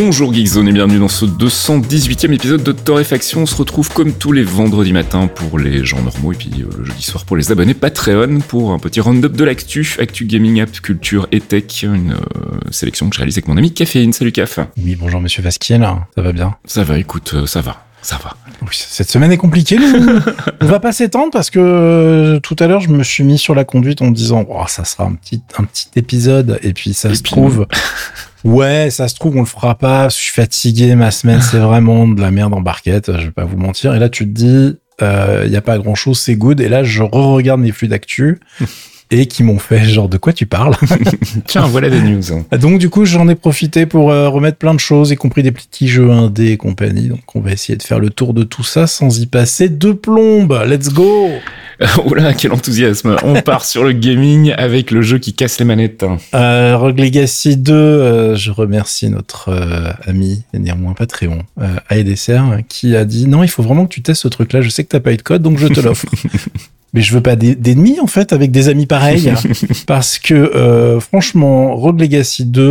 Bonjour Geekzone et bienvenue dans ce 218e épisode de Torréfaction. On se retrouve comme tous les vendredis matins pour les gens normaux et puis euh, le jeudi soir pour les abonnés Patreon pour un petit round-up de l'actu, actu gaming, app, culture et tech, une euh, sélection que je réalise avec mon ami Caféine. Salut Caf. Oui, bonjour monsieur Vasquiel, ça va bien? Ça va, écoute, euh, ça va. Ça va. Oui, cette semaine est compliquée. nous. on va pas s'étendre parce que euh, tout à l'heure, je me suis mis sur la conduite en me disant, oh, ça sera un petit, un petit épisode. Et puis, ça Et se puis, trouve, ouais, ça se trouve, on le fera pas. Je suis fatigué. Ma semaine, c'est vraiment de la merde en barquette. Je vais pas vous mentir. Et là, tu te dis, il y a pas grand chose, c'est good. Et là, je re-regarde mes flux d'actu. Et qui m'ont fait genre de quoi tu parles Tiens, voilà des news. Donc du coup, j'en ai profité pour euh, remettre plein de choses, y compris des petits jeux indés et compagnie. Donc on va essayer de faire le tour de tout ça sans y passer de plombe. Let's go Oh là, quel enthousiasme. On part sur le gaming avec le jeu qui casse les manettes. euh, Rogue Legacy 2, euh, je remercie notre euh, ami, et néanmoins Patreon, AEDSR, qui a dit non, il faut vraiment que tu testes ce truc-là. Je sais que t'as pas eu de code, donc je te l'offre. Mais je veux pas d'ennemis en fait avec des amis pareils parce que euh, franchement Rogue Legacy 2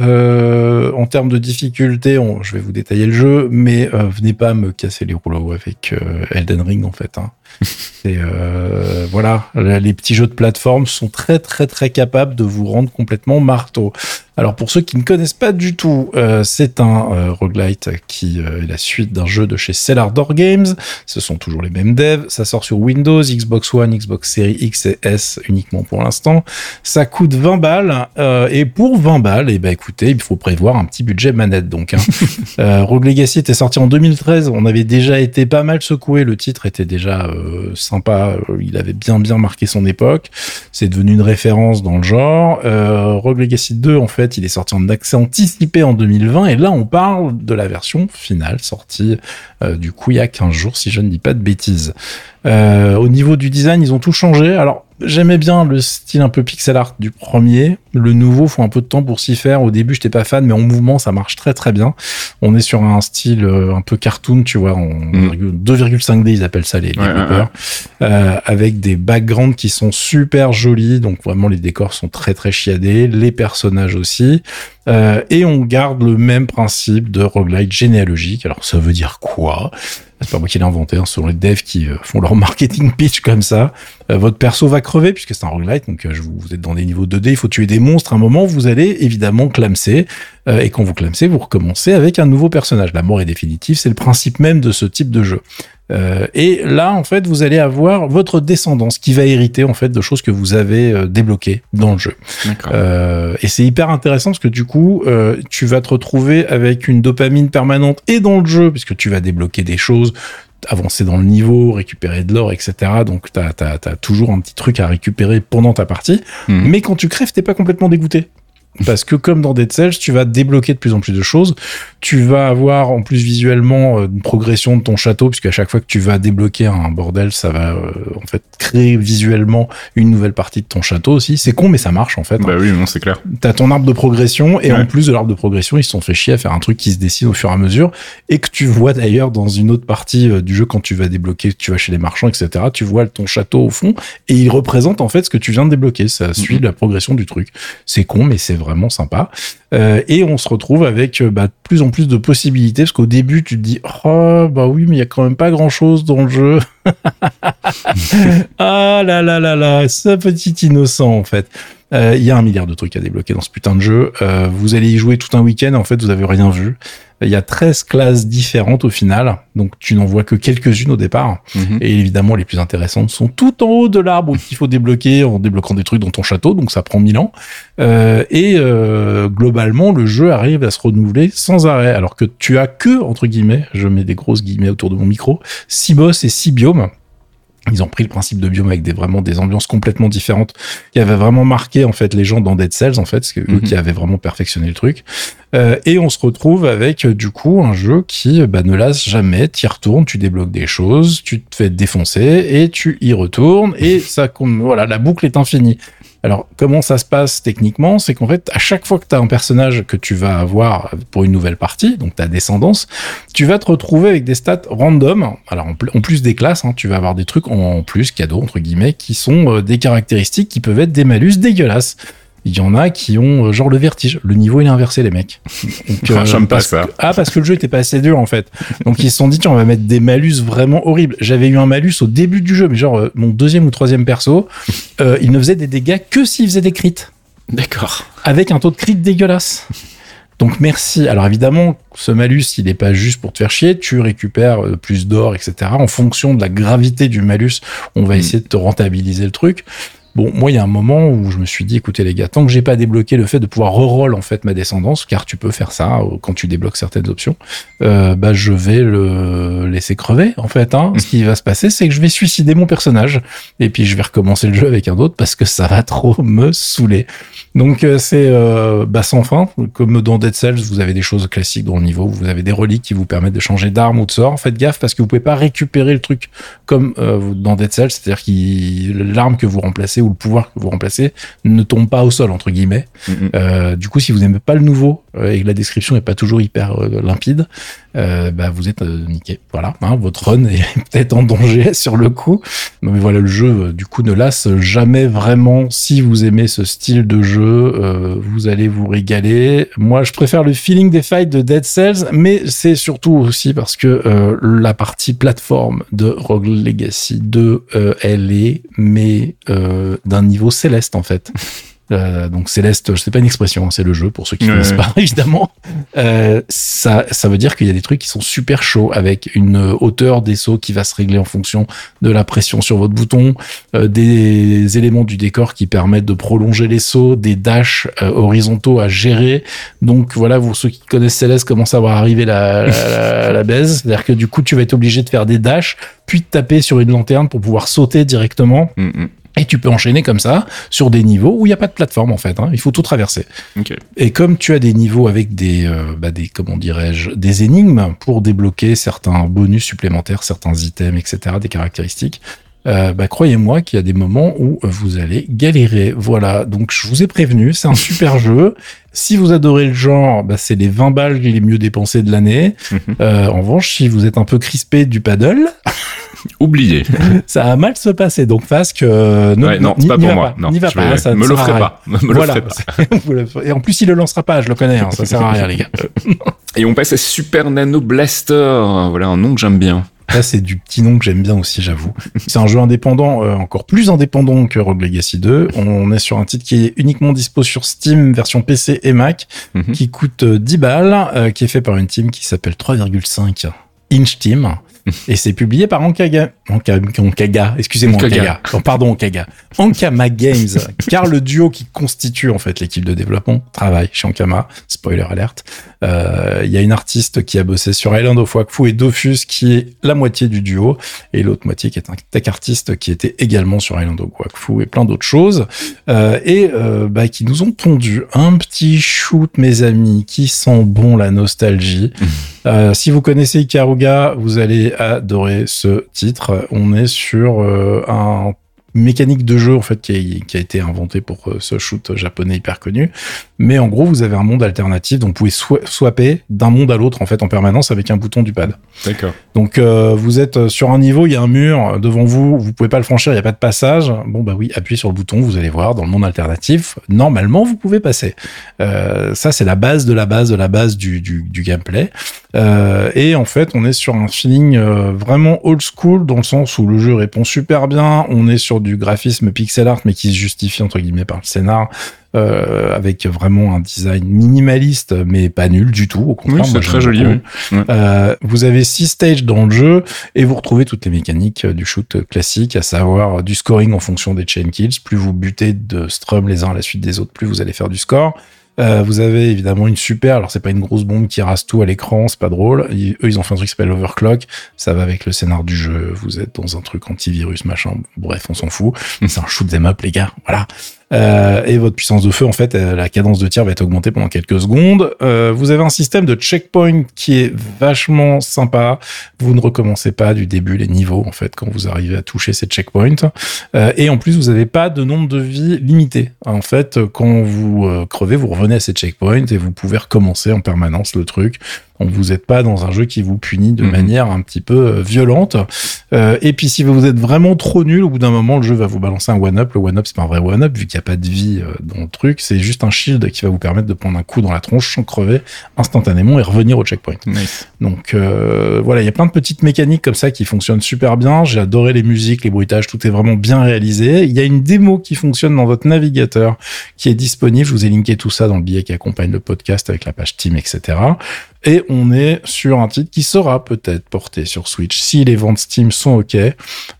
euh, en termes de difficulté, on- je vais vous détailler le jeu, mais euh, venez pas me casser les rouleaux avec euh, Elden Ring en fait. Hein. Et euh, voilà, les petits jeux de plateforme sont très très très capables de vous rendre complètement marteau. Alors pour ceux qui ne connaissent pas du tout, euh, c'est un euh, roguelite qui est la suite d'un jeu de chez Cellar Door Games. Ce sont toujours les mêmes devs. Ça sort sur Windows, Xbox One, Xbox Series X et S uniquement pour l'instant. Ça coûte 20 balles. et pour 20 balles, et ben écoutez, il faut prévoir un petit budget manette donc. Hein. euh, Rogue Legacy était sorti en 2013. On avait déjà été pas mal secoué. Le titre était déjà euh, sympa. Euh, Il avait bien bien marqué son époque. C'est devenu une référence dans le genre. Euh, Rogue Legacy 2, en fait, il est sorti en accès anticipé en 2020. Et là, on parle de la version finale, sortie euh, du coup il y a 15 jours, si je ne dis pas de bêtises. Euh, au niveau du design, ils ont tout changé. Alors, j'aimais bien le style un peu pixel art du premier. Le nouveau, faut un peu de temps pour s'y faire. Au début, j'étais pas fan, mais en mouvement, ça marche très très bien. On est sur un style euh, un peu cartoon, tu vois, en Mm. 2,5D, ils appellent ça les, les Ouais, ouais, développeurs. Euh, avec des backgrounds qui sont super jolis. Donc vraiment, les décors sont très très chiadés, les personnages aussi. Euh, et on garde le même principe de roguelite généalogique. Alors ça veut dire quoi? C'est pas moi qui l'ai inventé, hein, ce les devs qui euh, font leur marketing pitch comme ça. Euh, votre perso va crever puisque c'est un roguelite, donc euh, vous, êtes dans des niveaux 2D, il faut tuer des monstres. À un moment, vous allez évidemment clamser. Et quand vous clamsez, vous recommencez avec un nouveau personnage. La mort est définitive, c'est le principe même de ce type de jeu. Euh, et là, en fait, vous allez avoir votre descendance qui va hériter en fait de choses que vous avez euh, débloquées dans le jeu. Euh, et c'est hyper intéressant parce que du coup, euh, tu vas te retrouver avec une dopamine permanente et dans le jeu, puisque tu vas débloquer des choses, avancer dans le niveau, récupérer de l'or, etc. Donc, tu as, toujours un petit truc à récupérer pendant ta partie. Mhm. Mais quand tu crèves, t'es pas complètement dégoûté. Parce que comme dans Dead Cells, tu vas débloquer de plus en plus de choses. Tu vas avoir en plus visuellement euh, une progression de ton château, puisque à chaque fois que tu vas débloquer un bordel, ça va euh, en fait créer visuellement une nouvelle partie de ton château aussi. C'est con, mais ça marche en fait. Bah oui, non, c'est clair. T'as ton arbre de progression et Ouais. en plus de l'arbre de progression, ils se sont fait chier à faire un truc qui se dessine au fur et à mesure et que tu vois d'ailleurs dans une autre partie euh, du jeu quand tu vas débloquer, tu vas chez les marchands, etc. Tu vois ton château au fond et il représente en fait ce que tu viens de débloquer. Ça suit la progression du truc. C'est con, mais c'est vraiment sympa. Euh, et on se retrouve avec euh, bah, de plus en plus de possibilités parce qu'au début tu te dis oh bah oui mais il y a quand même pas grand chose dans le jeu. ah là là là là, ce petit innocent en fait. Euh, Il y a un milliard de trucs à débloquer dans ce putain de jeu. Euh, vous allez y jouer tout un week-end en fait vous avez rien vu. Il y a 13 classes différentes au final, donc tu n'en vois que quelques-unes au départ. Mhm. Et évidemment, les plus intéressantes sont tout en haut de l'arbre qu'il faut débloquer en débloquant des trucs dans ton château, donc ça prend 1000 ans. Euh, et euh, globalement, le jeu arrive à se renouveler sans arrêt, alors que tu as que, entre guillemets, je mets des grosses guillemets autour de mon micro, 6 boss et 6 biomes. Ils ont pris le principe de biome avec des vraiment des ambiances complètement différentes qui avaient vraiment marqué en fait les gens dans Dead Cells en fait, c'est eux Mhm. qui avaient vraiment perfectionné le truc. Euh, et on se retrouve avec euh, du coup un jeu qui bah, ne lasse jamais. Tu y retournes, tu débloques des choses, tu te fais défoncer et tu y retournes et ça voilà la boucle est infinie. Alors, comment ça se passe techniquement C'est qu'en fait, à chaque fois que tu as un personnage que tu vas avoir pour une nouvelle partie, donc ta descendance, tu vas te retrouver avec des stats random. Alors, en, pl- en plus des classes, hein, tu vas avoir des trucs en plus, cadeaux, entre guillemets, qui sont euh, des caractéristiques qui peuvent être des malus dégueulasses. Il y en a qui ont euh, genre le vertige. Le niveau il est inversé les mecs. Donc, Ah, j'aime pas parce ça. que- ah parce que le jeu était pas assez dur en fait. Donc ils se sont dit tiens on va mettre des malus vraiment horribles. J'avais eu un malus au début du jeu mais genre euh, mon deuxième ou troisième perso, euh, il ne faisait des dégâts que s'il faisait des crits D'accord. avec un taux de crit dégueulasse. Donc merci. Alors évidemment, ce malus, il n'est pas juste pour te faire chier. Tu récupères euh, plus d'or, etc. En fonction de la gravité du malus, on va Mm. essayer de te rentabiliser le truc. Bon, moi, il y a un moment où je me suis dit, écoutez les gars, tant que j'ai pas débloqué le fait de pouvoir reroll en fait ma descendance, car tu peux faire ça euh, quand tu débloques certaines options, euh, bah je vais le laisser crever en fait. Hein. Ce qui va se passer, c'est que je vais suicider mon personnage et puis je vais recommencer le jeu avec un autre parce que ça va trop me saouler. Donc euh, c'est euh, bah, sans fin. Comme dans Dead Cells, vous avez des choses classiques dans le niveau. Vous avez des reliques qui vous permettent de changer d'arme ou de sort. Faites gaffe parce que vous pouvez pas récupérer le truc comme euh, dans Dead Cells, c'est-à-dire que l'arme que vous remplacez ou le pouvoir que vous remplacez ne tombe pas au sol entre guillemets. Mhm. Euh, du coup, si vous n'aimez pas le nouveau et que la description est pas toujours hyper euh, limpide, euh, bah vous êtes euh, niqué. Voilà, hein, votre run est peut-être en danger sur le coup. Mais voilà, le jeu euh, du coup ne lasse jamais vraiment. Si vous aimez ce style de jeu, euh, vous allez vous régaler. Moi, je préfère le feeling des fights de Dead Cells, mais c'est surtout aussi parce que euh, la partie plateforme de Rogue Legacy 2, euh, elle est mais euh, d'un niveau céleste en fait. Euh, donc céleste, je sais pas une expression, hein, c'est le jeu pour ceux qui ne Ouais, connaissent ouais. pas évidemment. Euh, ça, ça veut dire qu'il y a des trucs qui sont super chauds avec une hauteur des sauts qui va se régler en fonction de la pression sur votre bouton, euh, des éléments du décor qui permettent de prolonger les sauts, des dashs euh, horizontaux à gérer. Donc voilà, vous ceux qui connaissent Céleste commencent à voir arriver la, la, la, la baise, c'est-à-dire que du coup tu vas être obligé de faire des dashs, puis de taper sur une lanterne pour pouvoir sauter directement. Mhm. Et tu peux enchaîner comme ça sur des niveaux où il n'y a pas de plateforme en fait. Hein. Il faut tout traverser. Et comme tu as des niveaux avec des, euh, bah des comment dirais-je, des énigmes pour débloquer certains bonus supplémentaires, certains items, etc., des caractéristiques. Euh, bah, croyez-moi qu'il y a des moments où vous allez galérer. Voilà, donc je vous ai prévenu, c'est un super jeu. Si vous adorez le genre, bah, c'est les 20 balles les mieux dépensées de l'année. Mhm. Euh, en revanche, si vous êtes un peu crispé du paddle, Oublié. ça va mal se passer. Donc Fasque, euh, ne- Ouais, non, c'est pas pour moi. Non, n'y va pas. vais- ça me rien. pas. Me le Voilà. pas. Et en plus, il le lancera pas, je le connais, hein, ça sert à rien, les gars. Et on passe à Super Nano Blaster. Voilà un nom que j'aime bien. Ça, c'est du petit nom que j'aime bien aussi, j'avoue. C'est un jeu indépendant, euh, encore plus indépendant que Rogue Legacy 2. On est sur un titre qui est uniquement dispo sur Steam, version PC et Mac, Mhm. qui coûte euh, 10 balles, euh, qui est fait par une team qui s'appelle 3,5 Inch Team. Et c'est publié par Ankaga. Anka, Ankaga, excusez-moi, Ankaga. Oh, pardon, Ankaga. Ankama Games. car le duo qui constitue, en fait, l'équipe de développement travaille chez Ankama. Spoiler alerte. Euh, Il y a une artiste qui a bossé sur Island of Wakfu et Dofus qui est la moitié du duo et l'autre moitié qui est un tech artiste qui était également sur Island of Wakfu et plein d'autres choses euh, et euh, bah, qui nous ont pondu un petit shoot mes amis qui sent bon la nostalgie. Euh, si vous connaissez Ikaruga, vous allez adorer ce titre. On est sur euh, un mécanique de jeu en fait qui a, qui a été inventé pour euh, ce shoot japonais hyper connu. Mais en gros, vous avez un monde alternatif, donc vous pouvez swa- swapper d'un monde à l'autre en fait en permanence avec un bouton du pad. D'accord. Donc euh, vous êtes sur un niveau, il y a un mur devant vous, vous pouvez pas le franchir, il y a pas de passage. Bon bah oui, appuyez sur le bouton, vous allez voir dans le monde alternatif. Normalement, vous pouvez passer. Euh, ça c'est la base de la base de la base du, du, du gameplay. Euh, et en fait, on est sur un feeling euh, vraiment old school dans le sens où le jeu répond super bien. On est sur du graphisme pixel art mais qui se justifie entre guillemets par le scénar. Euh, avec vraiment un design minimaliste mais pas nul du tout au contraire Oui, c'est très joli, oui. Euh, vous avez six stages dans le jeu et vous retrouvez toutes les mécaniques du shoot classique, à savoir du scoring en fonction des chain kills. Plus vous butez de strum les uns à la suite des autres, plus vous allez faire du score. Euh, vous avez évidemment une super, alors c'est pas une grosse bombe qui rase tout à l'écran, c'est pas drôle. eux, ils ont fait un truc qui s'appelle Overclock. Ça va avec le scénar du jeu. Vous êtes dans un truc antivirus, machin. Bref, on s'en fout. C'est un shoot them up, les gars. Voilà. Euh, et votre puissance de feu, en fait, euh, la cadence de tir va être augmentée pendant quelques secondes. Euh, vous avez un système de checkpoint qui est vachement sympa. Vous ne recommencez pas du début les niveaux, en fait, quand vous arrivez à toucher ces checkpoints. Euh, et en plus, vous n'avez pas de nombre de vies limité. En fait, quand vous crevez, vous revenez à ces checkpoints et vous pouvez recommencer en permanence le truc donc vous n'êtes pas dans un jeu qui vous punit de Mhm. manière un petit peu violente. Euh, et puis si vous êtes vraiment trop nul, au bout d'un moment, le jeu va vous balancer un one-up. Le one-up, c'est pas un vrai one-up vu qu'il n'y a pas de vie euh, dans le truc. C'est juste un shield qui va vous permettre de prendre un coup dans la tronche sans crever instantanément et revenir au checkpoint. Nice. Donc euh, voilà, il y a plein de petites mécaniques comme ça qui fonctionnent super bien. J'ai adoré les musiques, les bruitages, tout est vraiment bien réalisé. Il y a une démo qui fonctionne dans votre navigateur qui est disponible. Je vous ai linké tout ça dans le billet qui accompagne le podcast avec la page Team, etc. Et on est sur un titre qui sera peut-être porté sur Switch si les ventes Steam sont OK.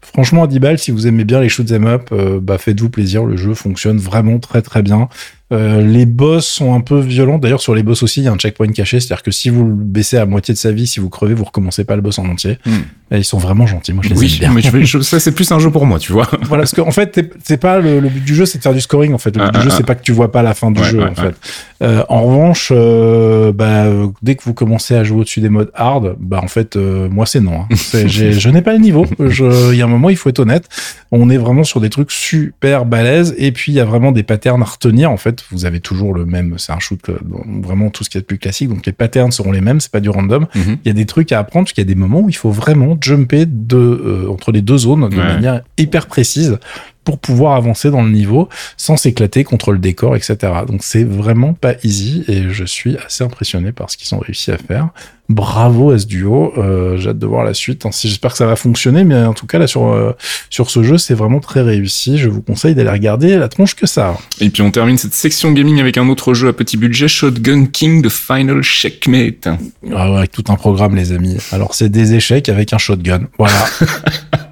Franchement, à 10 balles, si vous aimez bien les shoot'em up, euh, bah faites-vous plaisir. Le jeu fonctionne vraiment très très bien. Euh, les boss sont un peu violents. D'ailleurs, sur les boss aussi, il y a un checkpoint caché. C'est-à-dire que si vous le baissez à moitié de sa vie, si vous crevez, vous recommencez pas le boss en entier. Hmm. Et ils sont vraiment gentils. Moi, je les aime Oui, bien. mais je vais- je- ça c'est plus un jeu pour moi, tu vois. voilà, parce qu'en fait, c'est pas le, le but du jeu, c'est de faire du scoring. En fait, le but Ah, du ah, jeu, ah. c'est pas que tu vois pas la fin du Ouais, jeu. ouais, en ouais. fait. Euh, en revanche, euh, bah, dès que vous commencez à jouer au-dessus des modes hard, bah en fait, moi c'est non. hein. Je n'ai pas le niveau. Il y a un moment, il faut être honnête. On est vraiment sur des trucs super balèzes. Et puis, il y a vraiment des patterns à retenir. En fait, vous avez toujours le même. C'est un shoot, euh, vraiment tout ce qui est de plus classique. Donc, les patterns seront les mêmes. C'est pas du random. Mhm. Il y a des trucs à apprendre parce qu'il y a des moments où il faut vraiment jumper de, euh, entre les deux zones de Ouais. manière hyper précise pour pouvoir avancer dans le niveau sans s'éclater contre le décor, etc. Donc c'est vraiment pas easy et je suis assez impressionné par ce qu'ils ont réussi à faire. Bravo à ce duo, euh, j'ai hâte de voir la suite. hein. J'espère que ça va fonctionner, mais en tout cas là sur euh, sur ce jeu, c'est vraiment très réussi. Je vous conseille d'aller regarder la tronche que ça. a. Et puis on termine cette section gaming avec un autre jeu à petit budget, Shotgun King The Final Checkmate. Ah ouais, avec tout un programme, les amis. Alors, c'est des échecs avec un shotgun. Voilà.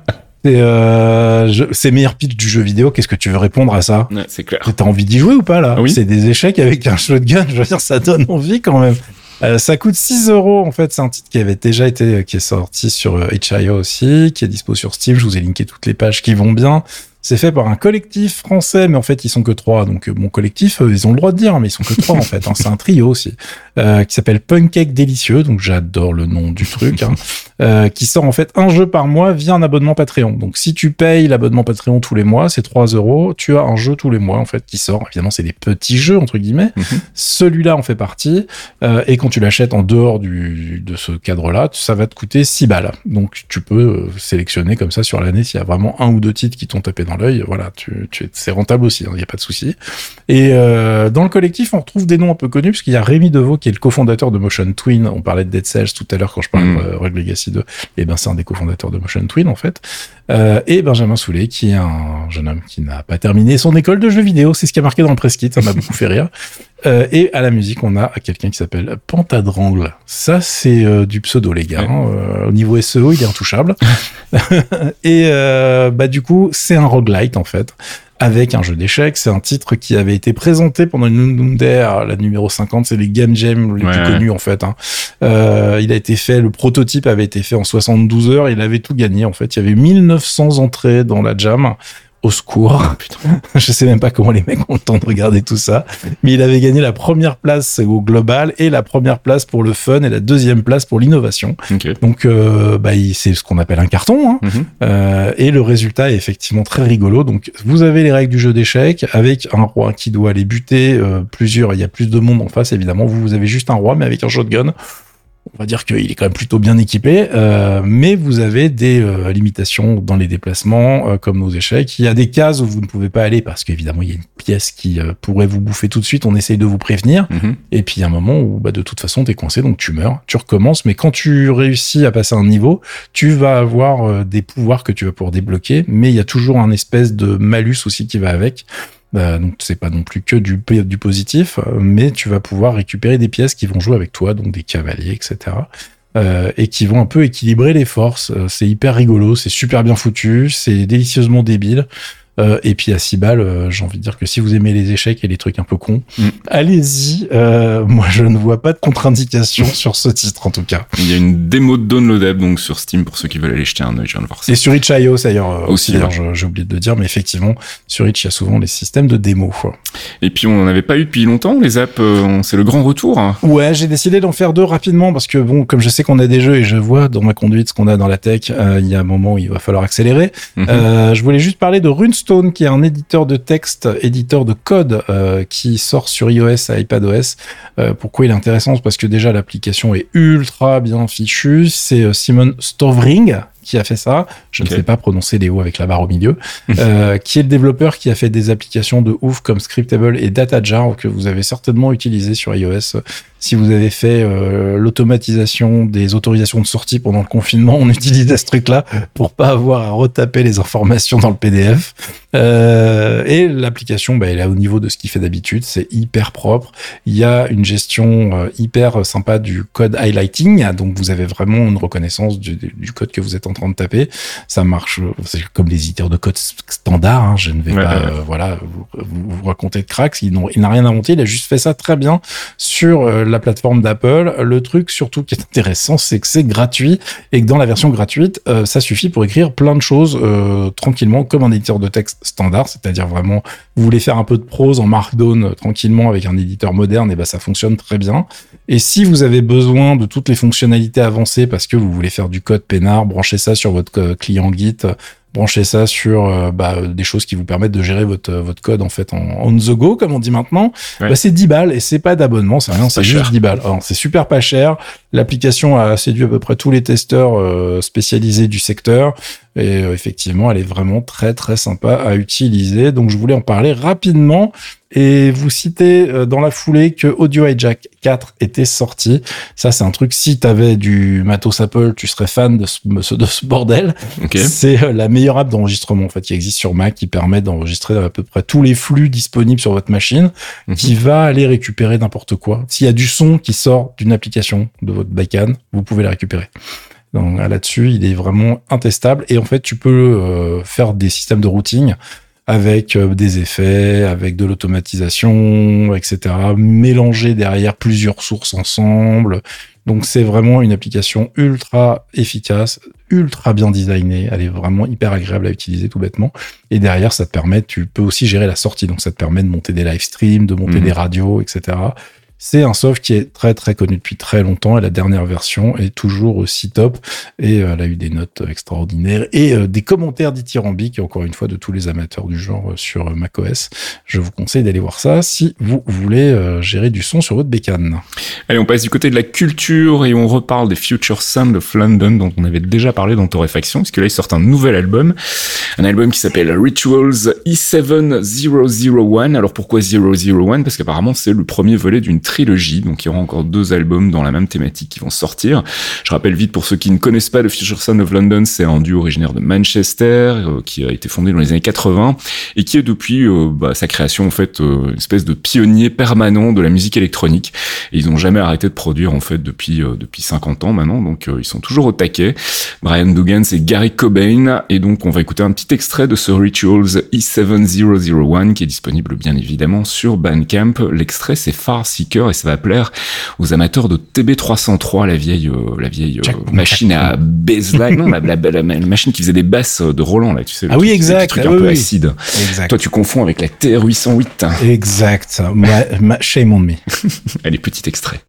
c'est euh, c'est meilleur pitch du jeu vidéo. Qu'est-ce que tu veux répondre à ça Ouais, c'est clair. T'as envie d'y jouer ou pas là Ah oui. C'est des échecs avec un shotgun. Je veux dire, ça donne envie quand même. Euh, ça coûte 6 euros en fait. C'est un titre qui avait déjà été, qui est sorti sur euh, itch.io aussi, qui est dispo sur Steam. Je vous ai linké toutes les pages qui vont bien. C'est fait par un collectif français, mais en fait ils sont que trois. Donc euh, mon collectif, euh, ils ont le droit de dire, mais ils sont que trois en fait. hein. C'est un trio aussi euh, qui s'appelle Punkcake Délicieux. Donc j'adore le nom du truc. hein. Euh, qui sort en fait un jeu par mois via un abonnement Patreon. Donc si tu payes l'abonnement Patreon tous les mois, c'est 3 euros. Tu as un jeu tous les mois en fait qui sort. Évidemment c'est des petits jeux entre guillemets. Mhm. Celui-là en fait partie. Euh, et quand tu l'achètes en dehors du, de ce cadre-là, ça va te coûter 6 balles. Donc tu peux sélectionner comme ça sur l'année s'il y a vraiment un ou deux titres qui t'ont tapé dans l'œil. Voilà, tu, tu, c'est rentable aussi, il n'y a pas de souci. Et dans le collectif, on retrouve des noms un peu connus, parce qu'il y a Rémi Deveau qui est le cofondateur de Motion Twin. On parlait de Dead Cells tout à l'heure quand je parlais Mm. de euh, Rogue Legacy 2. Et ben c'est un des cofondateurs de Motion Twin en fait. Euh, et Benjamin Soulet qui est un jeune homme qui n'a pas terminé son école de jeux vidéo. C'est ce qui a marqué dans le press kit, ça m'a beaucoup fait rire. Euh, et à la musique, on a quelqu'un qui s'appelle Pentadrangle. Ça, c'est euh, du pseudo, les gars. Hein. Euh, au niveau SEO, il est intouchable. et bah du coup, c'est un roguelite en fait. Avec un jeu d'échecs, c'est un titre qui avait été présenté pendant une Nunder, la numéro 50, c'est les Game Jam les Ouais, plus connus en fait. hein. Euh, il a été fait, le prototype avait été fait en 72 heures, il avait tout gagné en fait. Il y avait 1900 entrées dans la jam. Au secours. Je sais même pas comment les mecs ont le temps de regarder tout ça. Mais il avait gagné la première place au global et la première place pour le fun et la deuxième place pour l'innovation. Donc, euh, bah, c'est ce qu'on appelle un carton. Hein. Mhm. Euh, et le résultat est effectivement très rigolo. Donc, vous avez les règles du jeu d'échecs avec un roi qui doit les buter. euh, plusieurs, il y a plus de monde en face, évidemment. Vous, vous avez juste un roi, mais avec un shotgun. On va dire qu'il est quand même plutôt bien équipé, euh, mais vous avez des euh, limitations dans les déplacements, euh, comme nos échecs. Il y a des cases où vous ne pouvez pas aller parce qu'évidemment il y a une pièce qui euh, pourrait vous bouffer tout de suite. On essaye de vous prévenir. Mhm. Et puis il y a un moment où bah, de toute façon t'es coincé, donc tu meurs, tu recommences. Mais quand tu réussis à passer un niveau, tu vas avoir euh, des pouvoirs que tu vas pouvoir débloquer. Mais il y a toujours un espèce de malus aussi qui va avec. Euh, donc c'est pas non plus que du, positif, mais tu vas pouvoir récupérer des pièces qui vont jouer avec toi, donc des cavaliers, etc. Euh, et qui vont un peu équilibrer les forces. Euh, c'est hyper rigolo, c'est super bien foutu, c'est délicieusement débile. Euh, et puis à 6 balles, euh, j'ai envie de dire que si vous aimez les échecs et les trucs un peu cons, Mm. allez-y. Euh, moi, je ne vois pas de contre-indication sur ce titre, en tout cas. Il y a une démo de downloadable donc sur Steam pour ceux qui veulent aller jeter un œil. Je viens de voir ça. Et sur itch.io, d'ailleurs, Aussi, d'ailleurs, j'ai oublié de le dire, mais effectivement, sur itch, il y a souvent les systèmes de démo. quoi. Et puis on n'en avait pas eu depuis longtemps les apps. c'est le grand retour. hein. Ouais, j'ai décidé d'en faire deux rapidement parce que bon, comme je sais qu'on a des jeux et je vois dans ma conduite ce qu'on a dans la tech, il y a un moment où il va falloir accélérer. Mhm. Euh, je voulais juste parler de Qui est un éditeur de texte, éditeur de code, euh, qui sort sur iOS et iPadOS. Euh, pourquoi il est intéressant? Parce que déjà l'application est ultra bien fichue. C'est euh, Simon Stovring qui a fait ça. Je ne sais pas prononcer les O avec la barre au milieu. euh, qui est le développeur qui a fait des applications de ouf comme Scriptable et DataJar que vous avez certainement utilisé sur iOS. Si vous avez fait euh, l'automatisation des autorisations de sortie pendant le confinement, on utilisait ce truc-là pour pas avoir à retaper les informations dans le PDF. Euh, et l'application, bah, elle est au niveau de ce qu'il fait d'habitude. C'est hyper propre. Il y a une gestion euh, hyper sympa du code highlighting. Donc, vous avez vraiment une reconnaissance du, du code que vous êtes en train de taper. Ça marche, c'est comme les éditeurs de code standard. hein. Je ne vais Ouais, pas, ouais. euh, voilà, vous, vous, raconter de cracks. Il, n'a rien inventé. Il a juste fait ça très bien sur la plateforme d'Apple. Le truc surtout qui est intéressant, c'est que c'est gratuit et que dans la version gratuite, euh, ça suffit pour écrire plein de choses euh, tranquillement comme un éditeur de texte standard, c'est-à-dire vraiment vous voulez faire un peu de prose en Markdown euh, tranquillement avec un éditeur moderne, et ben ça fonctionne très bien. Et si vous avez besoin de toutes les fonctionnalités avancées parce que vous voulez faire du code peinard, branchez ça sur votre client Git, branchez ça sur euh, bah, des choses qui vous permettent de gérer votre euh, votre code en fait en on the go comme on dit maintenant. Ouais. Bah, c'est 10 balles et c'est pas d'abonnement, c'est rien, c'est juste cher. 10 balles. C'est super pas cher. L'application a séduit à peu près tous les testeurs euh, spécialisés du secteur. Et euh, effectivement, elle est vraiment très très sympa à utiliser. Donc je voulais en parler rapidement et vous citer euh, dans la foulée que Audio Hijack 4 était sorti. Ça c'est un truc, si t'avais du matos Apple, tu serais fan de ce, de ce bordel. Ok. C'est euh, la meilleure app d'enregistrement en fait qui existe sur Mac qui permet d'enregistrer à peu près tous les flux disponibles sur votre machine Mhm. qui va aller récupérer n'importe quoi. S'il y a du son qui sort d'une application de votre backend, vous pouvez la récupérer. Donc là- là-dessus, il est vraiment intestable et en fait, tu peux euh, faire des systèmes de routing avec euh, des effets, avec de l'automatisation, etc. Mélanger derrière plusieurs sources ensemble. Donc c'est vraiment une application ultra efficace, ultra bien designée. Elle est vraiment hyper agréable à utiliser tout bêtement. Et derrière, ça te permet, tu peux aussi gérer la sortie. Donc ça te permet de monter des live streams, de monter Mhm. des radios, etc. C'est un soft qui est très très connu depuis très longtemps et la dernière version est toujours aussi top et euh, elle a eu des notes extraordinaires et euh, des commentaires dithyrambiques encore une fois de tous les amateurs du genre euh, sur macOS. Je vous conseille d'aller voir ça si vous voulez gérer du son sur votre bécane. Allez, on passe du côté de la culture et on reparle des Future Sound of London dont on avait déjà parlé dans Torréfaction, parce là ils sortent un nouvel album, un album qui s'appelle Rituals E7001. Alors pourquoi 001 Parce qu'apparemment c'est le premier volet d'une trilogie, donc il y aura encore deux albums dans la même thématique qui vont sortir. Je rappelle vite pour ceux qui ne connaissent pas le Future Sound of London, c'est un duo originaire de Manchester euh, qui a été fondé dans les années 80 et qui est depuis euh, bah, sa création en fait euh, une espèce de pionnier permanent de la musique électronique. Et ils n'ont jamais arrêté de produire en fait depuis euh, depuis 50 ans maintenant, donc euh, ils sont toujours au taquet. Brian Dugan, c'est Gary Cobain, et donc on va écouter un petit extrait de ce Rituals E7001 qui est disponible bien évidemment sur Bandcamp. L'extrait c'est Far Et ça va plaire aux amateurs de TB303, la vieille euh, la vieille euh, machine à baseline, non la, la, la- la machine qui faisait des basses de Roland là, tu sais. le Ah oui, truc- exact. le truc Ah un oui, peu oui. acide. Exact. Toi tu confonds avec la TR808. Exact. Ma, ma- shame on me. Allez, petit extrait.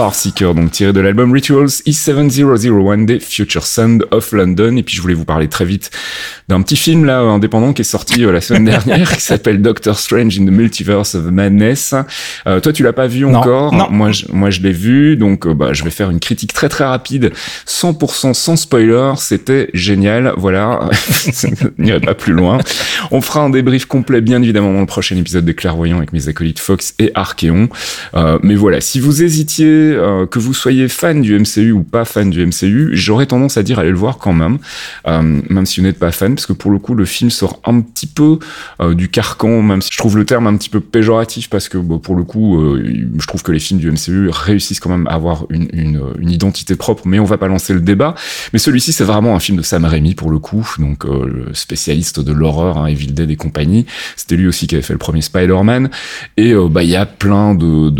Farseeker, donc tiré de l'album Rituals E7001 des Future Sound of London. Et puis je voulais vous parler très vite d'un petit film là indépendant qui est sorti euh, la semaine dernière qui s'appelle Doctor Strange in the Multiverse of Madness. Euh, toi tu l'as pas vu encore non. Moi je, moi je l'ai vu donc euh, bah je vais faire une critique très très rapide 100% sans spoiler, c'était génial. Voilà, n'irai pas plus loin. On fera un débrief complet bien évidemment dans le prochain épisode des Clairvoyants avec mes acolytes Fox et Archeon. Euh, mais voilà, si vous hésitiez euh, que vous soyez fan du MCU ou pas fan du MCU, j'aurais tendance à dire allez le voir quand même, euh, même si vous n'êtes pas fan, parce que pour le coup le film sort un petit peu euh, du carcan, même si je trouve le terme un petit peu péjoratif, parce que pour le coup euh, je trouve que les films du MCU réussissent quand même à avoir une, une, identité propre, mais on va pas lancer le débat. Mais celui-ci c'est vraiment un film de Sam Raimi pour le coup, donc euh, le spécialiste de l'horreur, hein, Evil Dead et compagnie. C'était lui aussi qui avait fait le premier Spider-Man, et euh, bah il y a plein de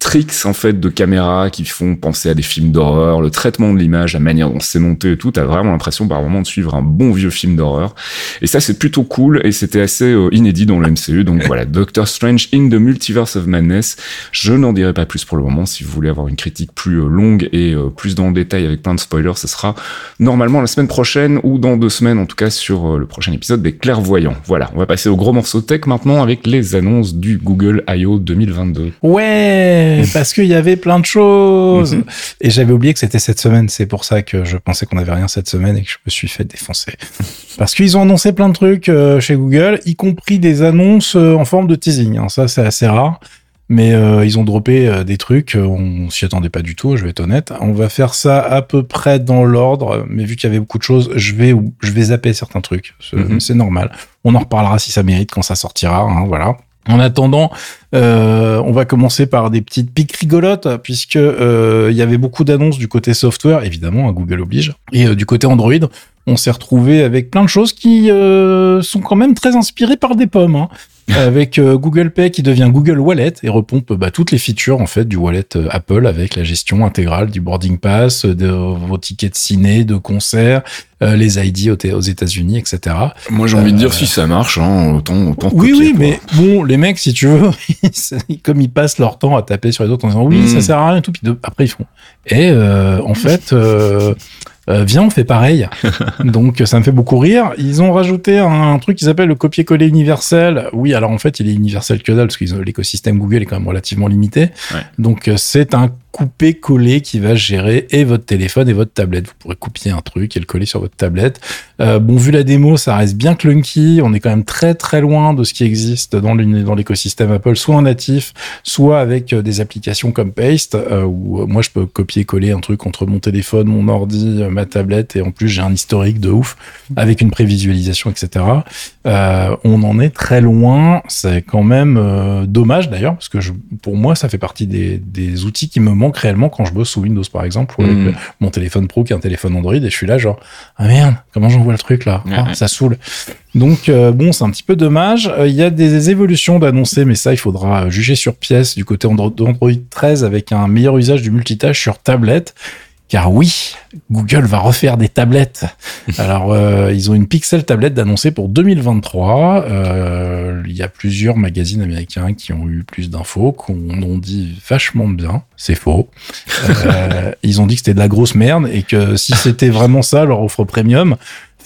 tricks en fait de caméra qui font penser à des films d'horreur, le traitement de l'image, la manière dont c'est monté et tout, t'as vraiment l'impression par moment de suivre un bon vieux film d'horreur. Et ça c'est plutôt cool et c'était assez euh, inédit dans le MCU. Donc voilà, Doctor Strange in the Multiverse of Madness. Je n'en dirai pas plus pour le moment. Si vous voulez avoir une critique plus euh, longue et euh, plus dans le détail avec plein de spoilers, ce sera normalement la semaine prochaine ou dans deux semaines en tout cas sur le prochain épisode des Clairvoyants. Voilà, on va passer au gros morceau tech maintenant avec les annonces du Google I.O. 2022. Ouais, parce qu'il y avait plein de choses. Mhm. Et j'avais oublié que c'était cette semaine. C'est pour ça que je pensais qu'on avait rien cette semaine et que je me suis fait défoncer. Parce qu'ils ont annoncé plein de trucs euh, chez Google, y compris des annonces euh, en forme de teasing. hein. Ça, c'est assez rare. Mais euh, ils ont droppé euh, des trucs, on s'y attendait pas du tout, je vais être honnête. On va faire ça à peu près dans l'ordre, mais vu qu'il y avait beaucoup de choses, je vais je vais zapper certains trucs. C'est Mhm. c'est normal. On en reparlera si ça mérite quand ça sortira. hein, voilà. En attendant, euh, on va commencer par des petites piques rigolotes, puisque euh, il y avait beaucoup d'annonces du côté software, évidemment, à Google oblige, et euh, du côté Android, on s'est retrouvé avec plein de choses qui sont quand même très inspirées par des pommes. Hein. Avec euh, Google Pay qui devient Google Wallet et repompe bah, toutes les features en fait du wallet euh, Apple avec la gestion intégrale du boarding pass, euh, de vos tickets de ciné, de concerts, euh, les ID aux, aux États-Unis, etc. Moi j'ai envie de dire si ça marche, hein, autant, autant Oui, copier, oui, quoi. mais bon, les mecs, si tu veux, comme ils passent leur temps à taper sur les autres en disant oui, Mm. ça sert à rien et tout, puis de- après ils font. Et euh, en fait, euh, viens, on fait pareil. Donc ça me fait beaucoup rire. Ils ont rajouté un, truc qui s'appelle le copier-coller universel. Oui, alors en fait, il est universel que dalle parce que l'écosystème Google est quand même relativement limité. Ouais. Donc euh, c'est un couper-coller qui va gérer et votre téléphone et votre tablette. Vous pourrez copier un truc et le coller sur votre tablette. Euh, bon, vu la démo, ça reste bien clunky. On est quand même très très loin de ce qui existe dans l'écosystème Apple, soit en natif, soit avec euh, des applications comme Paste, euh, où moi je peux copier-coller un truc entre mon téléphone, mon ordi, ma tablette, et en plus j'ai un historique de ouf avec une prévisualisation, etc. On en est très loin. C'est quand même dommage d'ailleurs, parce que pour moi, ça fait partie des, des outils qui me manquent réellement quand je bosse sous Windows, par exemple, ou avec Mm. le- mon téléphone pro qui est un téléphone Android, et je suis là genre, ah merde, comment j'envoie le truc là Ah, ouais. Ça saoule. Donc euh, bon, c'est un petit peu dommage. Euh, Il y a des évolutions d'annoncer, mais ça, il faudra juger sur pièce du côté Andro- d'Android 13 avec un meilleur usage du multitâche sur tablette. Car oui, Google va refaire des tablettes. Alors, euh, ils ont une Pixel tablette d'annoncer pour 2023. Euh, il y a plusieurs magazines américains qui ont eu plus d'infos, qu'on ont dit vachement bien. C'est faux. Euh, ils ont dit que c'était de la grosse merde et que si c'était vraiment ça, leur offre premium,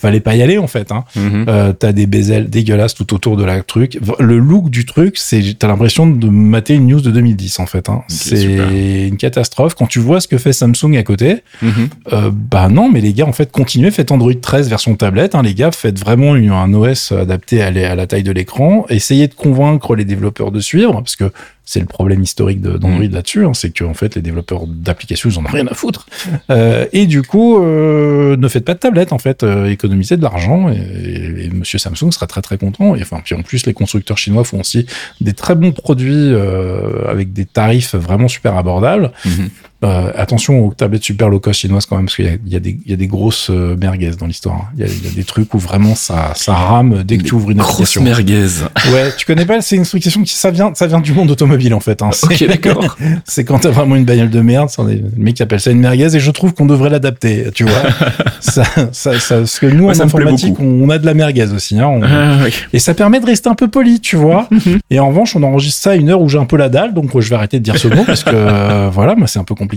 fallait pas y aller en fait. Hein. Mhm. Euh, t'as des bezels dégueulasses tout autour de la truc. Le look du truc, c'est t'as l'impression de mater une news de 2010 en fait. Hein. c'est une catastrophe. Quand tu vois ce que fait Samsung à côté, Mhm. euh, bah non, mais les gars, en fait, continuez, faites Android 13 version tablette. Hein, les gars, faites vraiment une- un OS adapté à, à la taille de l'écran. Essayez de convaincre les développeurs de suivre, parce que c'est le problème historique d'Android là-dessus. hein, c'est que en fait, les développeurs d'applications, ils en ont rien à foutre. Euh, et du coup, euh, ne faites pas de tablette, en fait. euh, économisez de l'argent. Et, et- et Monsieur Samsung sera très très content. Et enfin, puis en plus, les constructeurs chinois font aussi des très bons produits euh, avec des tarifs vraiment super abordables. Mhm. Euh, attention aux tablettes super low cost chinoises quand même, parce qu'il y a, y, des- il y a des grosses euh, merguez dans l'histoire. hein. Il y, a, il y a des trucs où vraiment ça, ça rame dès que tu ouvres une Grosse application. merguez. Ouais, tu connais pas, c'est une explication qui ça vient, ça vient du monde automobile en fait. Hein. C'est- Ok, d'accord. C'est quand t'as vraiment une bagnole de merde, c'est le mec qui appelle ça une merguez et je trouve qu'on devrait l'adapter, tu vois. ça, ça, ça, parce que nous Moi, en informatique, on a de la merguez aussi. Hein. On- Ah, oui. et ça permet de rester un peu poli, tu vois. Et en revanche, on enregistre ça à une heure où j'ai un peu la dalle, donc je vais arrêter de dire ce mot parce que euh, voilà, moi c'est un peu compliqué.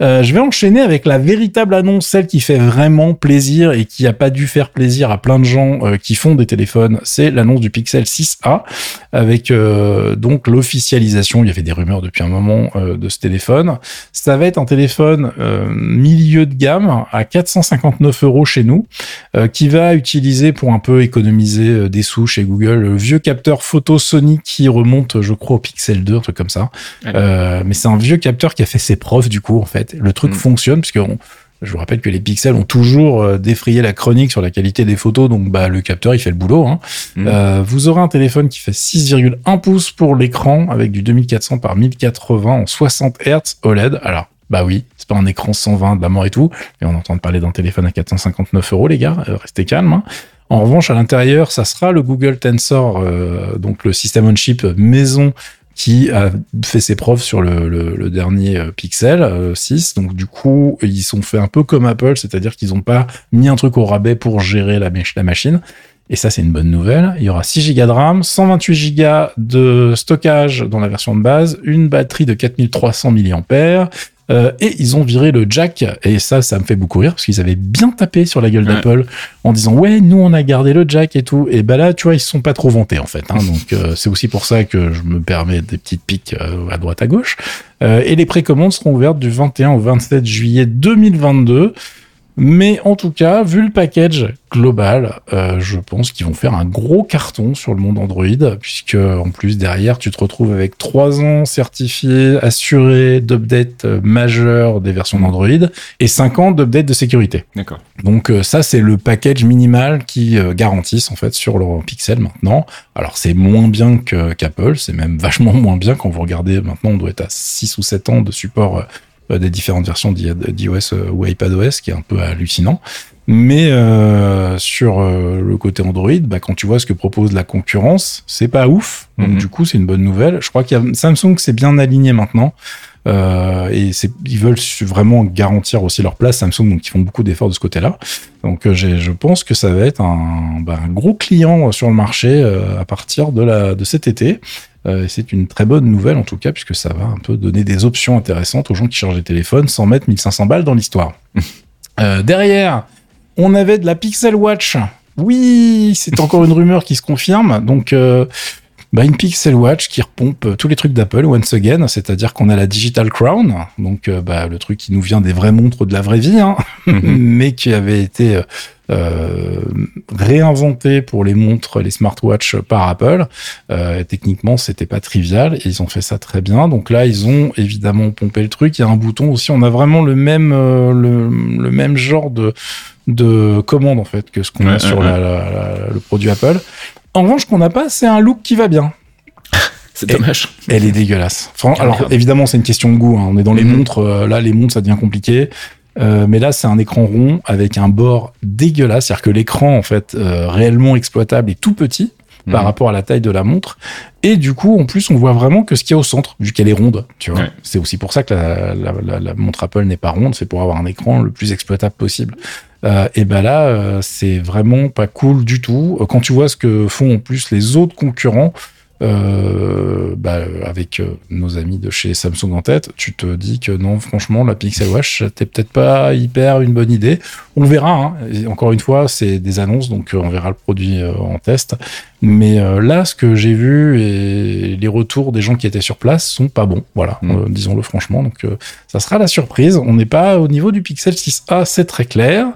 Euh, je vais enchaîner avec la véritable annonce, celle qui fait vraiment plaisir et qui a pas dû faire plaisir à plein de gens euh, qui font des téléphones. C'est l'annonce du Pixel 6a avec euh, donc l'officialisation. Il y avait des rumeurs depuis un moment de ce téléphone. Ça va être un téléphone milieu de gamme à 459 euros chez nous qui va utiliser pour un peu économiser des sous chez Google le vieux capteur photo Sony qui remonte, je crois, au Pixel 2, un truc comme ça. Ouais. Mais c'est un vieux capteur qui a fait ses preuves du coup en fait. Le truc Mm. fonctionne puisque on- je vous rappelle que les pixels ont toujours euh, défrayé la chronique sur la qualité des photos, donc bah le capteur il fait le boulot. Hein. Mm. Euh, vous aurez un téléphone qui fait 6,1 pouces pour l'écran avec du 2400 par 1080 en 60 Hz OLED. Alors bah oui, c'est pas un écran 120 de la mort et tout, mais on entend parler d'un téléphone à 459 euros les gars, euh, restez calmes. hein. En revanche, à l'intérieur, ça sera le Google Tensor, euh, donc le système on chip maison qui a fait ses preuves sur le, le- le dernier euh, Pixel euh, 6. Donc du coup, ils sont fait un peu comme Apple, c'est-à-dire qu'ils n'ont pas mis un truc au rabais pour gérer la, la machine. Et ça, c'est une bonne nouvelle. Il y aura 6 Go de RAM, 128 Go de stockage dans la version de base, une batterie de 4300 mAh. Euh, et ils ont viré le jack, et ça, ça me fait beaucoup rire, parce qu'ils avaient bien tapé sur la gueule Ouais. d'Apple en disant ouais, nous on a gardé le jack et tout. Et bah là, tu vois, ils se sont pas trop vantés en fait. Hein, donc euh, c'est aussi pour ça que je me permets des petites piques euh, à droite à gauche. Et les précommandes seront ouvertes du 21 au 27 juillet 2022. Mais en tout cas, vu le package global, euh, je pense qu'ils vont faire un gros carton sur le monde Android, puisque en plus derrière, tu te retrouves avec trois ans certifiés, assurés d'updates euh, majeurs des versions d'Android et cinq ans d'updates de sécurité. D'accord. Donc euh, ça, c'est le package minimal qui euh, garantissent en fait sur leur Pixel maintenant. Alors c'est moins bien que qu'Apple, c'est même vachement moins bien quand vous regardez maintenant, on doit être à 6 ou 7 ans de support des différentes versions d'i- d'iOS euh, ou iPadOS, qui est un peu hallucinant. Mais euh, sur euh, le côté Android, bah, quand tu vois ce que propose la concurrence, c'est pas ouf. Donc Mhm. du coup, c'est une bonne nouvelle. Je crois qu'il y a Samsung c'est bien aligné maintenant. Euh, et ils veulent vraiment garantir aussi leur place, Samsung, donc ils font beaucoup d'efforts de ce côté-là. Donc euh, je pense que ça va être un, bah, un gros client sur le marché euh, à partir de, la, de cet été. Euh, c'est une très bonne nouvelle en tout cas, puisque ça va un peu donner des options intéressantes aux gens qui chargent des téléphones sans mettre 1500 balles dans l'histoire. Euh, derrière, on avait de la Pixel Watch. Oui, c'est encore une rumeur qui se confirme. Donc, euh, bah, une Pixel Watch qui repompe euh, tous les trucs d'Apple once again, c'est-à-dire qu'on a la Digital Crown, donc euh, bah, le truc qui nous vient des vraies montres de la vraie vie, hein, Mhm. mais qui avait été euh, euh, réinventé pour les montres, les smartwatches par Apple. Euh, techniquement, c'était pas trivial et ils ont fait ça très bien. Donc là, ils ont évidemment pompé le truc. Il y a un bouton aussi. On a vraiment le même euh, le, le même genre de de commande en fait que ce qu'on Ouais, a sur ouais, la- la- la- le produit Apple. En revanche, ce qu'on n'a pas, c'est un look qui va bien. C'est dommage. Elle est dégueulasse. Alors merde. évidemment, c'est une question de goût. hein. On est dans les Mhm. montres. euh, là, les montres, ça devient compliqué. Euh, mais là, c'est un écran rond avec un bord dégueulasse. C'est-à-dire que l'écran, en fait, euh, réellement exploitable est tout petit par Mhm. rapport à la taille de la montre. Et du coup, en plus, on voit vraiment que ce qu'il y a au centre, vu qu'elle est ronde. Tu vois. Ouais. C'est aussi pour ça que la, la, la- la montre Apple n'est pas ronde. C'est pour avoir un écran le plus exploitable possible. Euh, et ben là, euh, c'est vraiment pas cool du tout. Quand tu vois ce que font en plus les autres concurrents, euh, bah, avec euh, nos amis de chez Samsung en tête, tu te dis que non, franchement, la Pixel Watch, c'était peut-être pas hyper une bonne idée. On verra. Hein. Et encore une fois, c'est des annonces, donc euh, on verra le produit en test. Mais là, ce que j'ai vu et les retours des gens qui étaient sur place sont pas bons. Voilà, Mm. disons-le franchement. Donc, ça sera la surprise. On n'est pas au niveau du Pixel 6a, c'est très clair.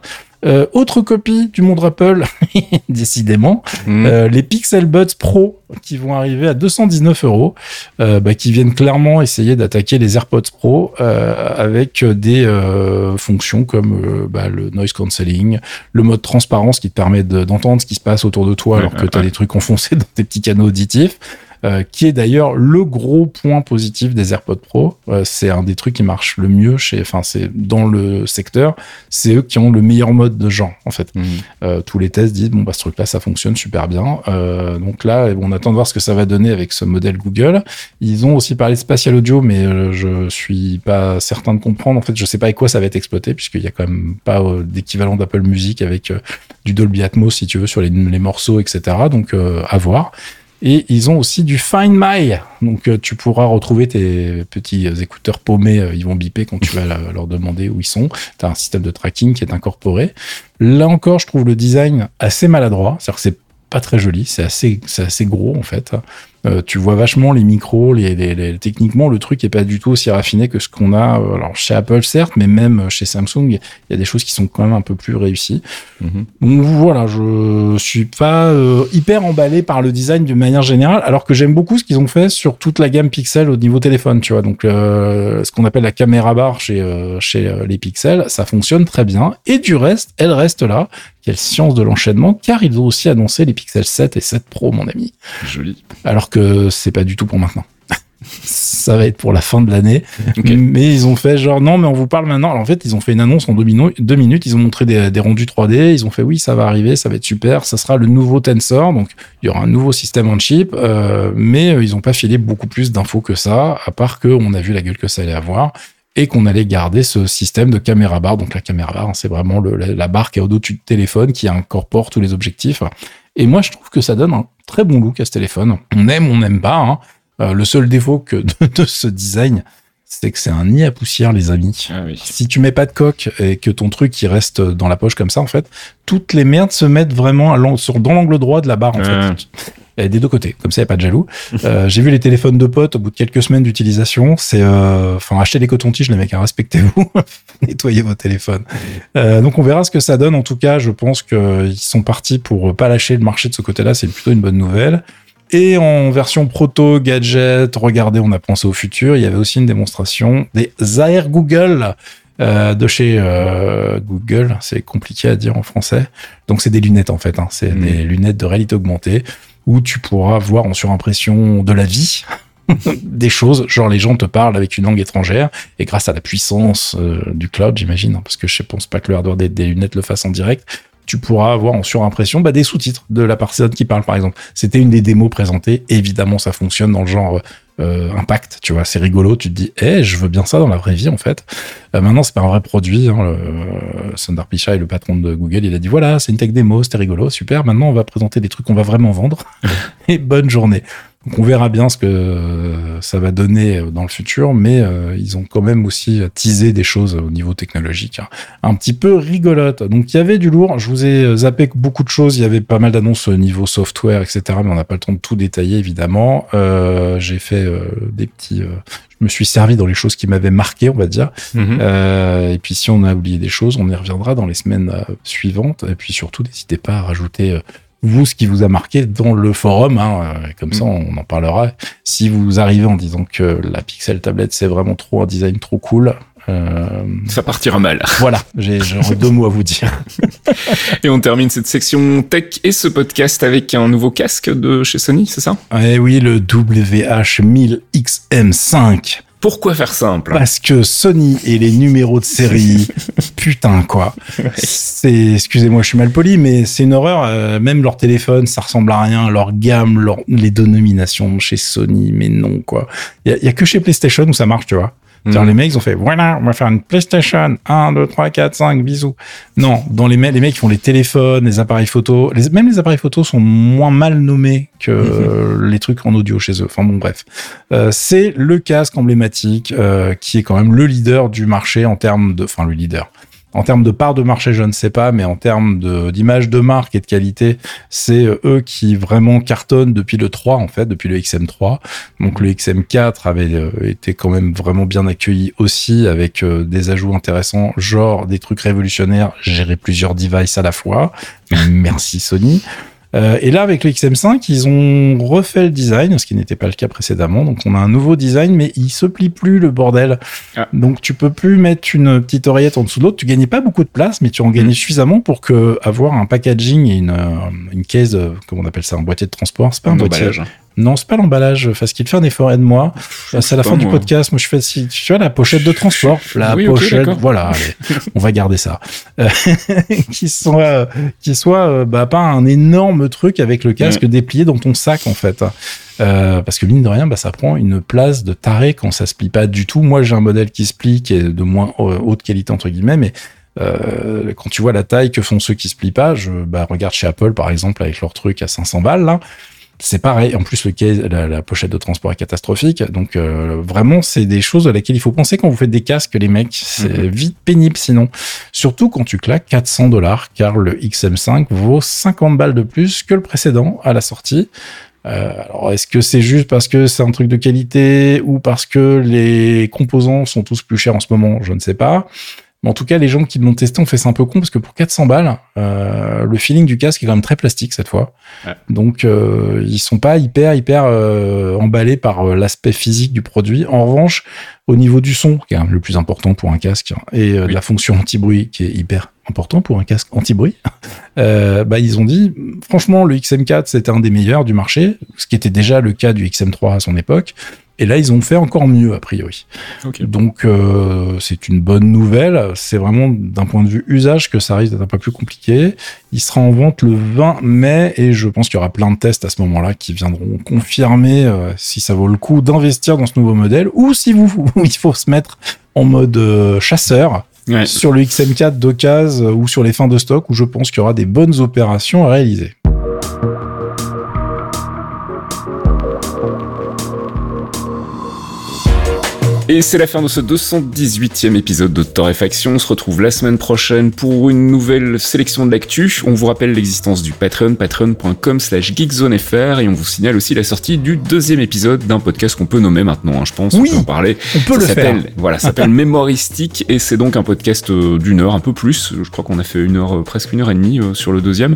Euh, autre copie du monde Apple, décidément, Mhm. euh, les Pixel Buds Pro qui vont arriver à 219 euros, euh, bah, qui viennent clairement essayer d'attaquer les AirPods Pro avec des fonctions comme bah, le noise cancelling, le mode transparence qui te permet de- d'entendre ce qui se passe autour de toi alors que tu as des trucs enfoncés dans tes petits canaux auditifs. Euh, qui est d'ailleurs le gros point positif des AirPods Pro. Euh, c'est un des trucs qui marche le mieux chez, enfin, c'est dans le secteur, c'est eux qui ont le meilleur mode de genre, en fait. Mhm. Euh, tous les tests disent, bon, bah, ce truc-là, ça fonctionne super bien. Donc là, on attend de voir ce que ça va donner avec ce modèle Google. Ils ont aussi parlé de spatial audio, mais je suis pas certain de comprendre. En fait, je sais pas avec quoi ça va être exploité, puisqu'il y a quand même pas d'équivalent d'Apple Music avec du Dolby Atmos, si tu veux, sur les, les morceaux, etc. Donc, à voir. Et ils ont aussi du Find My. Donc, euh, tu pourras retrouver tes petits écouteurs paumés. euh, ils vont biper quand tu vas leur demander où ils sont. Tu as un système de tracking qui est incorporé. Là encore, je trouve le design assez maladroit. C'est-à-dire que c'est pas très joli. C'est assez, c'est assez gros, en fait. Euh, tu vois vachement les micros, les, les- les- techniquement le truc est pas du tout aussi raffiné que ce qu'on a euh, alors chez Apple certes, mais même chez Samsung, il y a des choses qui sont quand même un peu plus réussies. Mhm. Donc voilà, je suis pas euh, hyper emballé par le design d'une manière générale, alors que j'aime beaucoup ce qu'ils ont fait sur toute la gamme Pixel au niveau téléphone, tu vois. Donc euh, ce qu'on appelle la caméra bar chez euh, chez euh, les Pixels, ça fonctionne très bien. Et du reste, elle reste là. Quelle science de l'enchaînement, car ils ont aussi annoncé les Pixel 7 et 7 Pro, mon ami. Joli. Alors que c'est pas du tout pour maintenant. Ça va être pour la fin de l'année. Mais ils ont fait genre non, mais on vous parle maintenant. Alors en fait, ils ont fait une annonce en deux, minu- deux minutes. Ils ont montré des, des rendus 3D. Ils ont fait oui, ça va arriver, ça va être super. Ça sera le nouveau Tensor. Donc il y aura un nouveau système en chip. euh, mais euh, ils ont pas filé beaucoup plus d'infos que ça, à part que on a vu la gueule que ça allait avoir et qu'on allait garder ce système de caméra bar. Donc la caméra bar, hein, c'est vraiment le- la, la barre qui est au-dessus du téléphone, qui incorpore tous les objectifs. Et moi, je trouve que ça donne un très bon look à ce téléphone. On aime, on n'aime pas. hein. Euh, le seul défaut que de, de ce design, c'est que c'est un nid à poussière, les amis. Ah oui. Si tu mets pas de coque et que ton truc il reste dans la poche comme ça, en fait, toutes les merdes se mettent vraiment à l'an- sur, dans l'angle droit de la barre, en fait. Et des deux côtés, comme ça, il a pas de jaloux. Euh, J'ai vu les téléphones de potes au bout de quelques semaines d'utilisation. C'est, euh, enfin, achetez les cotons-tiges, les mecs, hein, respectez-vous, nettoyez vos téléphones. Euh, donc, on verra ce que ça donne. En tout cas, je pense qu'ils sont partis pour pas lâcher le marché de ce côté-là. C'est plutôt une bonne nouvelle. Et en version proto, gadget, regardez, on a pensé au futur. Il y avait aussi une démonstration des Air Google euh, de chez euh, Google. C'est compliqué à dire en français. Donc c'est des lunettes en fait. Hein. C'est Mhm. des lunettes de réalité augmentée où tu pourras voir en surimpression de la vie. des choses, genre les gens te parlent avec une langue étrangère et grâce à la puissance euh, du cloud, j'imagine, hein, parce que je pense pas que le hardware des, des lunettes le fasse en direct, tu pourras avoir en surimpression bah, des sous-titres de la personne qui parle, par exemple. C'était une des démos présentées. Évidemment, ça fonctionne dans le genre euh, impact, tu vois. C'est rigolo. Tu te dis, eh, je veux bien ça dans la vraie vie, en fait. Euh, maintenant, c'est pas un vrai produit. Hein, le, Sundar Pichai, le patron de Google, il a dit, voilà, c'est une tech démo, c'était rigolo, super. Maintenant, on va présenter des trucs qu'on va vraiment vendre. Et bonne journée. Donc on verra bien ce que euh, ça va donner dans le futur, mais euh, ils ont quand même aussi teasé des choses au niveau technologique hein, un petit peu rigolotes. Donc il y avait du lourd, je vous ai zappé beaucoup de choses, il y avait pas mal d'annonces au niveau software, etc. Mais on n'a pas le temps de tout détailler évidemment. Euh, J'ai fait euh, des petits... euh, je me suis servi dans les choses qui m'avaient marqué, on va dire. Mhm. Euh, et puis si on a oublié des choses, on y reviendra dans les semaines euh, suivantes. Et puis surtout, n'hésitez pas à rajouter euh, vous ce qui vous a marqué dans le forum. Hein, euh, comme ça, on en parlera. Si vous arrivez en disant que la Pixel tablette c'est vraiment trop un design trop cool. euh, Ça partira mal. voilà, j'ai deux mots à vous dire. Et on termine cette section tech et ce podcast avec un nouveau casque de chez Sony, c'est ça? Eh oui, le WH-1000XM5. Pourquoi faire simple? Parce que Sony et les numéros de série, putain quoi. C'est, excusez-moi, je suis mal poli, mais c'est une horreur. euh, même leur téléphone, ça ressemble à rien. Leur gamme, leur, les dénominations chez Sony, mais non quoi. Il y y a que chez PlayStation où ça marche, tu vois. Mhm. les mecs, ils ont fait, voilà, on va faire une PlayStation 1, 2, 3, 4, 5, bisous. Non, dans les, mecs, les mecs qui font les téléphones, les appareils photo, les, même les appareils photo sont moins mal nommés que euh, les trucs en audio chez eux. Enfin bon, bref. Euh, c'est le casque emblématique euh, qui est quand même le leader du marché en termes de, enfin le leader. En termes de part de marché, je ne sais pas, mais en termes d'image de, marque et de qualité, c'est euh, eux qui vraiment cartonnent depuis le 3, en fait, depuis le XM3. Donc le XM4 avait euh, été quand même vraiment bien accueilli aussi, avec euh, des ajouts intéressants, genre des trucs révolutionnaires, gérer plusieurs devices à la fois. Merci Sony. Euh, et là, avec le XM5, ils ont refait le design, ce qui n'était pas le cas précédemment. Donc, on a un nouveau design, mais il se plie plus le bordel. Ah. Donc, tu peux plus mettre une petite oreillette en dessous de l'autre. Tu gagnais pas beaucoup de place, mais tu en gagnais Mm. suffisamment pour que avoir un packaging et une, euh, une caisse, comment on appelle ça, un boîtier de transport, c'est pas un, Un boîtier. Non, c'est pas l'emballage. Fastkill, fais un effort, aide-moi. C'est à la fin du podcast. Moi, je fais, si, tu vois, la pochette de transport. La Oui, pochette, voilà, allez, on va garder ça. Euh, qui soit, euh, qui soit, euh, bah, pas un énorme truc avec le casque déplié dans ton sac, en fait. Euh, parce que mine de rien, bah, ça prend une place de taré quand ça se plie pas du tout. Moi, j'ai un modèle qui se plie, qui est de moins haute qualité, entre guillemets, mais euh, quand tu vois la taille que font ceux qui se plient pas, je bah, regarde chez Apple par exemple avec leur truc à 500 balles là. C'est pareil. En plus, le case, la, la pochette de transport est catastrophique. Donc, euh, vraiment, c'est des choses à laquelle il faut penser quand vous faites des casques, les mecs. C'est Mhm. vite pénible sinon. Surtout quand tu claques 400 dollars, car le XM5 vaut 50 balles de plus que le précédent à la sortie. Euh, alors, est-ce que c'est juste parce que c'est un truc de qualité ou parce que les composants sont tous plus chers en ce moment? Je ne sais pas. Mais en tout cas, les gens qui l'ont testé ont fait ça un peu con parce que pour 400 balles, euh, le feeling du casque est quand même très plastique cette fois. Ouais. Donc, euh, ils sont pas hyper, hyper euh, emballés par euh, l'aspect physique du produit. En revanche, au niveau du son, qui est le plus important pour un casque, et de la fonction anti-bruit, qui est hyper important pour un casque anti-bruit, euh, bah, ils ont dit, franchement, le XM4, c'était un des meilleurs du marché, ce qui était déjà le cas du XM3 à son époque. Et là, ils ont fait encore mieux, a priori. Donc, euh, c'est une bonne nouvelle. C'est vraiment d'un point de vue usage que ça risque d'être un peu plus compliqué. Il sera en vente le 20 mai et je pense qu'il y aura plein de tests à ce moment-là qui viendront confirmer euh, si ça vaut le coup d'investir dans ce nouveau modèle ou si vous, il faut se mettre en mode euh, chasseur Ouais. sur le XM4 d'occasion ou sur les fins de stock où je pense qu'il y aura des bonnes opérations à réaliser. Et c'est la fin de ce 218e épisode de Torréfaction. On se retrouve la semaine prochaine pour une nouvelle sélection de l'actu. On vous rappelle l'existence du Patreon, patreon.com slash geekzonefr et on vous signale aussi la sortie du deuxième épisode d'un podcast qu'on peut nommer maintenant, hein, je pense. Oui. on peut en parler. On peut Ça le faire. Voilà, ça s'appelle Mémoristique et c'est donc un podcast euh, d'une heure, un peu plus. Je crois qu'on a fait une heure, euh, presque une heure et demie euh, sur le deuxième.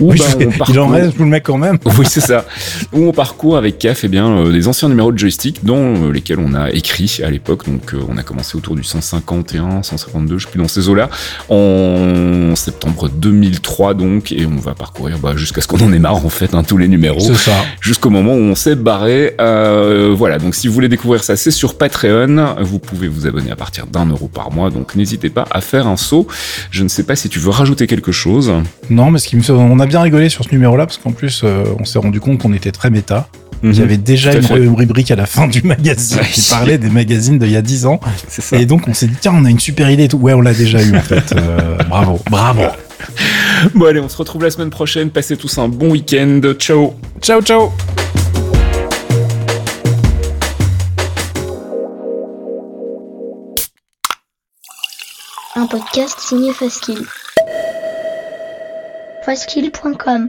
Où, Oui, bah, on il en parcourt- reste, vous le mets quand même. oui, c'est ça. Où on parcourt avec CAF eh bien, euh, des anciens numéros de joystick dont euh, lesquels on a écrit à l'époque. Donc euh, on a commencé autour du 151, 152, je sais plus dans ces eaux-là, en septembre 2003 donc, et on va parcourir bah, jusqu'à ce qu'on en ait marre en fait, hein, tous les numéros jusqu'au moment où on s'est barré. Euh, voilà, donc si vous voulez découvrir ça, c'est sur Patreon. Vous pouvez vous abonner à partir d'un euro par mois, donc n'hésitez pas à faire un saut. Je ne sais pas si tu veux rajouter quelque chose. Non, mais ce qui me fait, on a bien rigolé sur ce numéro-là parce qu'en plus, euh, on s'est rendu compte qu'on était très méta. Il y avait déjà une, fait. rubrique à la fin du magazine qui parlait des magazines d'il y a 10 ans. c'est ça. Et donc, on s'est dit, tiens, on a une super idée et tout. Ouais, on l'a déjà eu, en fait. Euh, bravo, bravo. Bon allez, on se retrouve la semaine prochaine. Passez tous un bon week-end. Ciao Ciao, ciao. Un podcast signé Faskill. Faskill.com